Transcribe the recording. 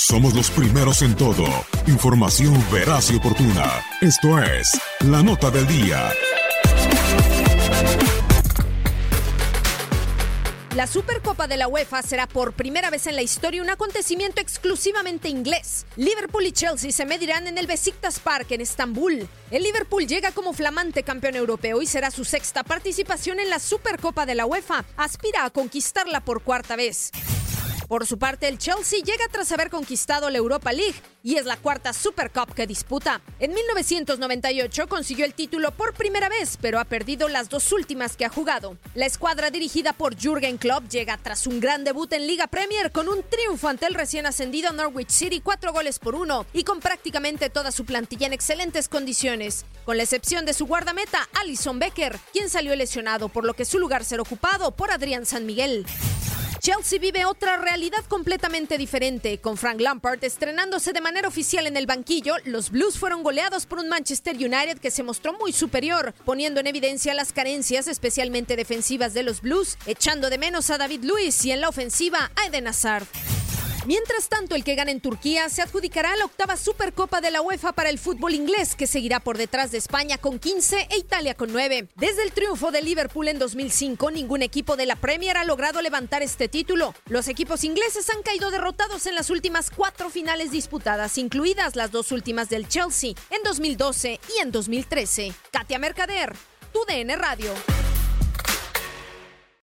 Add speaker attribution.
Speaker 1: Somos los primeros en todo. Información veraz y oportuna. Esto es La Nota del Día.
Speaker 2: La Supercopa de la UEFA será por primera vez en la historia un acontecimiento exclusivamente inglés. Liverpool y Chelsea se medirán en el Besiktas Park en Estambul. El Liverpool llega como flamante campeón europeo y será su sexta participación en la Supercopa de la UEFA. Aspira a conquistarla por cuarta vez. Por su parte, el Chelsea llega tras haber conquistado la Europa League y es la cuarta Super Cup que disputa. En 1998 consiguió el título por primera vez, pero ha perdido las dos últimas que ha jugado. La escuadra dirigida por Jürgen Klopp llega tras un gran debut en Liga Premier con un triunfo ante el recién ascendido Norwich City, cuatro goles por uno, y con prácticamente toda su plantilla en excelentes condiciones, con la excepción de su guardameta Alison Becker, quien salió lesionado, por lo que su lugar será ocupado por Adrián San Miguel. Chelsea vive otra realidad completamente diferente. Con Frank Lampard estrenándose de manera oficial en el banquillo, los Blues fueron goleados por un Manchester United que se mostró muy superior, poniendo en evidencia las carencias especialmente defensivas de los Blues, echando de menos a David Luiz y en la ofensiva a Eden Hazard. Mientras tanto, el que gane en Turquía se adjudicará la octava Supercopa de la UEFA para el fútbol inglés, que seguirá por detrás de España con 15 e Italia con 9. Desde el triunfo de Liverpool en 2005, ningún equipo de la Premier ha logrado levantar este título. Los equipos ingleses han caído derrotados en las últimas cuatro finales disputadas, incluidas las dos últimas del Chelsea en 2012 y en 2013. Katia Mercader, tu DN Radio.